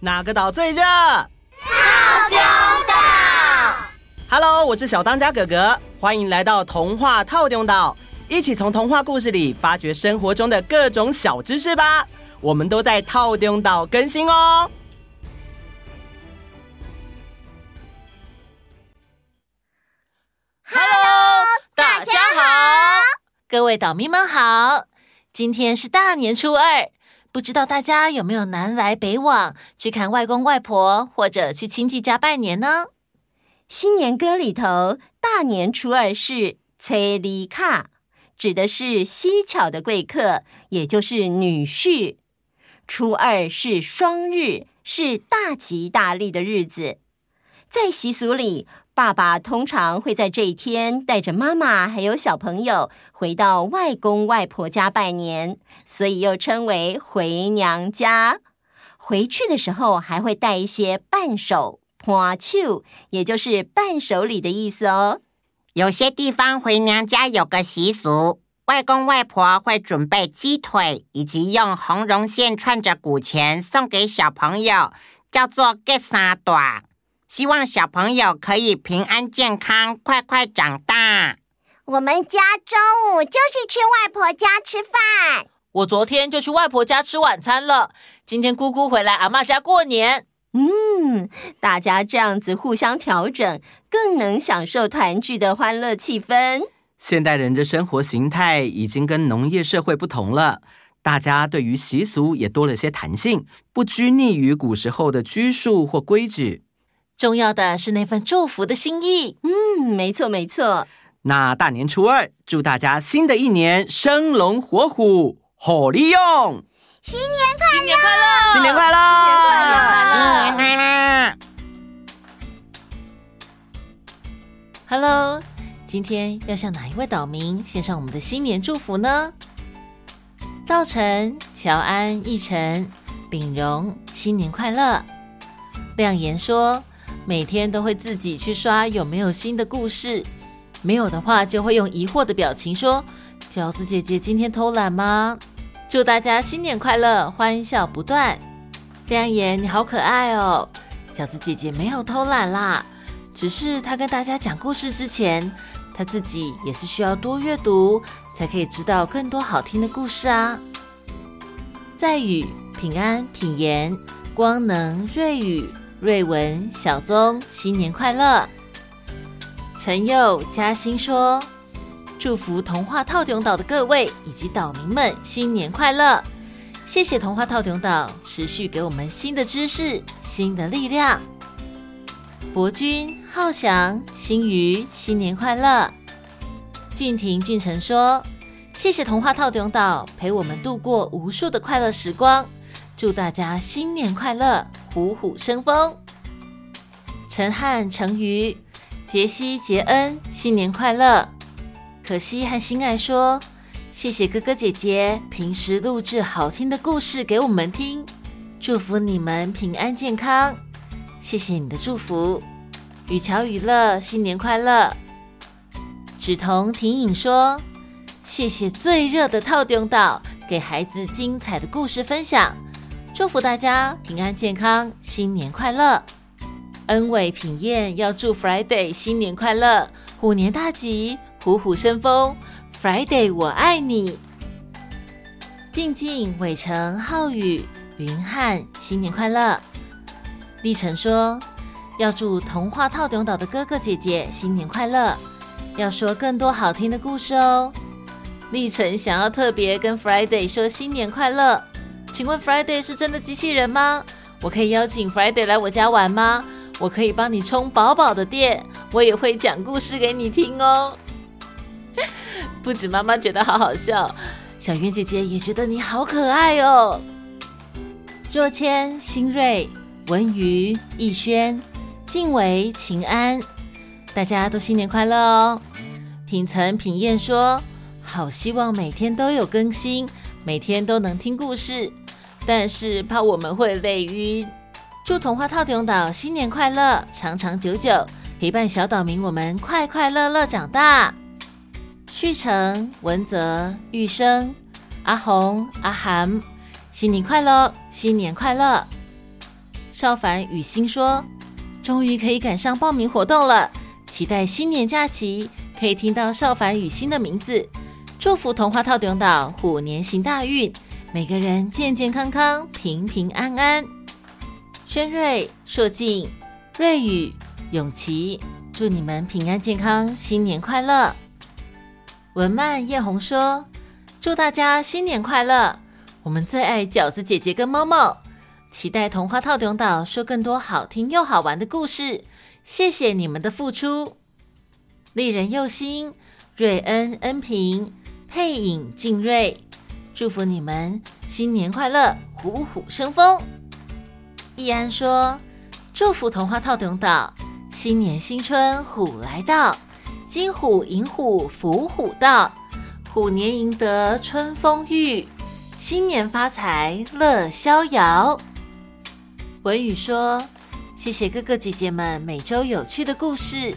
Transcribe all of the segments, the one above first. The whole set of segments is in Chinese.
哪个岛最热？套丁岛。Hello，我是小当家哥哥，欢迎来到童话套丁岛，一起从童话故事里发掘生活中的各种小知识吧。我们都在套丁岛更新哦。Hello，大家好，各位岛民们好。今天是大年初二，不知道大家有没有南来北往去看外公外婆，或者去亲戚家拜年呢？新年歌里头，大年初二是初二卡，指的是稀巧的贵客，也就是女婿。初二是双日，是大吉大利的日子。在习俗里，爸爸通常会在这一天带着妈妈还有小朋友回到外公外婆家拜年，所以又称为回娘家。回去的时候还会带一些伴手、伴手，也就是伴手礼的意思哦。有些地方回娘家有个习俗，外公外婆会准备鸡腿，以及用红绒线串着古钱送给小朋友，叫做“给三大”。希望小朋友可以平安健康，快快长大。我们家中午就是去外婆家吃饭。我昨天就去外婆家吃晚餐了。今天姑姑回来阿妈家过年。嗯，大家这样子互相调整，更能享受团聚的欢乐气氛。现代人的生活形态已经跟农业社会不同了，大家对于习俗也多了些弹性，不拘泥于古时候的拘束或规矩。重要的是那份祝福的心意。嗯，没错没错。那大年初二，祝大家新的一年生龙活虎，火力用！新年快乐！新年快乐！新年快乐！新年快乐！Hello，今天要向哪一位岛民献上我们的新年祝福呢？稻宸、乔安、奕晨、秉荣，新年快乐！亮言说。每天都会自己去刷有没有新的故事，没有的话就会用疑惑的表情说：“饺子姐姐今天偷懒吗？”祝大家新年快乐，欢笑不断。亮言你好可爱哦，饺子姐姐没有偷懒啦，只是她跟大家讲故事之前，她自己也是需要多阅读，才可以知道更多好听的故事啊。在宇、平安、品言、光能、瑞宇。瑞文、小宗，新年快乐！陈佑、嘉欣说：“祝福童话套顶岛的各位以及岛民们新年快乐！谢谢童话套顶岛持续给我们新的知识、新的力量。”博君、浩翔、新瑜，新年快乐！俊廷、俊成说：“谢谢童话套顶岛陪我们度过无数的快乐时光。”祝大家新年快乐，虎虎生风。陈汉、成瑜、杰西、杰恩，新年快乐。可惜和心爱说：“谢谢哥哥姐姐平时录制好听的故事给我们听，祝福你们平安健康。”谢谢你的祝福。雨乔、雨乐，新年快乐。芷彤、婷颖说：“谢谢最热的套中岛，给孩子精彩的故事分享。”祝福大家平安健康，新年快乐！恩伟品彦要祝 Friday 新年快乐，虎年大吉，虎虎生风。Friday 我爱你。静静、伟成、浩宇、云汉新年快乐。立成说要祝童话透中岛的哥哥姐姐新年快乐，要说更多好听的故事哦。立成想要特别跟 Friday 说新年快乐。请问 Friday 是真的机器人吗？我可以邀请 Friday 来我家玩吗？我可以帮你充饱饱的电，我也会讲故事给你听哦。不止妈妈觉得好好笑，小圆姐姐也觉得你好可爱哦。若谦、新锐、文瑜、逸轩、静维、秦安，大家都新年快乐哦。品岑、品燕说：“好希望每天都有更新。”每天都能听故事，但是怕我们会累晕。祝童话透中岛新年快乐，长长久久，陪伴小岛民我们快快乐乐长大。旭成、文泽、玉生、阿红、阿涵，新年快乐，新年快乐。少凡雨欣说：“终于可以赶上报名活动了，期待新年假期可以听到少凡雨欣的名字。祝福童话透中岛虎年行大运，每个人健健康康、平平安安。”轩瑞、硕静、瑞宇、永琪，祝你们平安健康，新年快乐。文曼叶红说：“祝大家新年快乐！我们最爱饺子姐姐跟猫猫，期待童话透中岛说更多好听又好玩的故事。谢谢你们的付出。”丽人佑心、瑞恩、恩平、佩影、静瑞，祝福你们新年快乐，虎虎生风。易安说：“祝福童话透中岛，新年新春虎来到。”金虎银虎福虎到，虎年赢得春风裕，新年发财乐逍遥。文宇说：“谢谢哥哥姐姐们每周有趣的故事。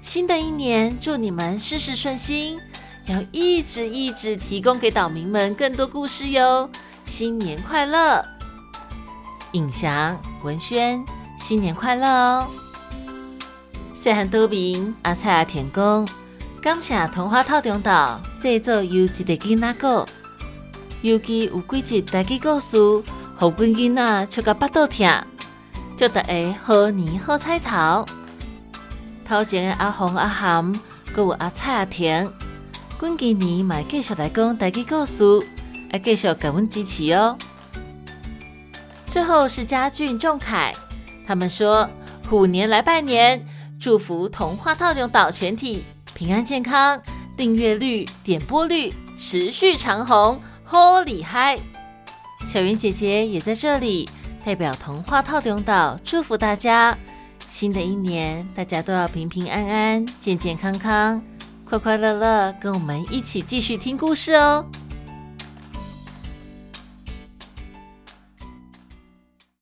新的一年，祝你们事事顺心，要一直一直提供给岛民们更多故事哟。新年快乐！尹翔、文轩，新年快乐哦！”细汉岛民阿菜阿田讲，感谢童话套中岛制作由一个囡仔讲，尤其有几集台语故事，好阮囡仔笑到巴肚疼。祝大家好年好彩头！头前的阿红阿涵，阁有阿菜阿田，阮今年嘛继续来讲台语故事，要继续感阮支持哦。最后是嘉俊、仲凯，他们说虎年来拜年。祝福童话套用岛全体平安健康，订阅率、点播率持续长红，好厉害！小云姐姐也在这里代表童话套用岛祝福大家，新的一年大家都要平平安安、健健康康、快快乐乐，跟我们一起继续听故事哦。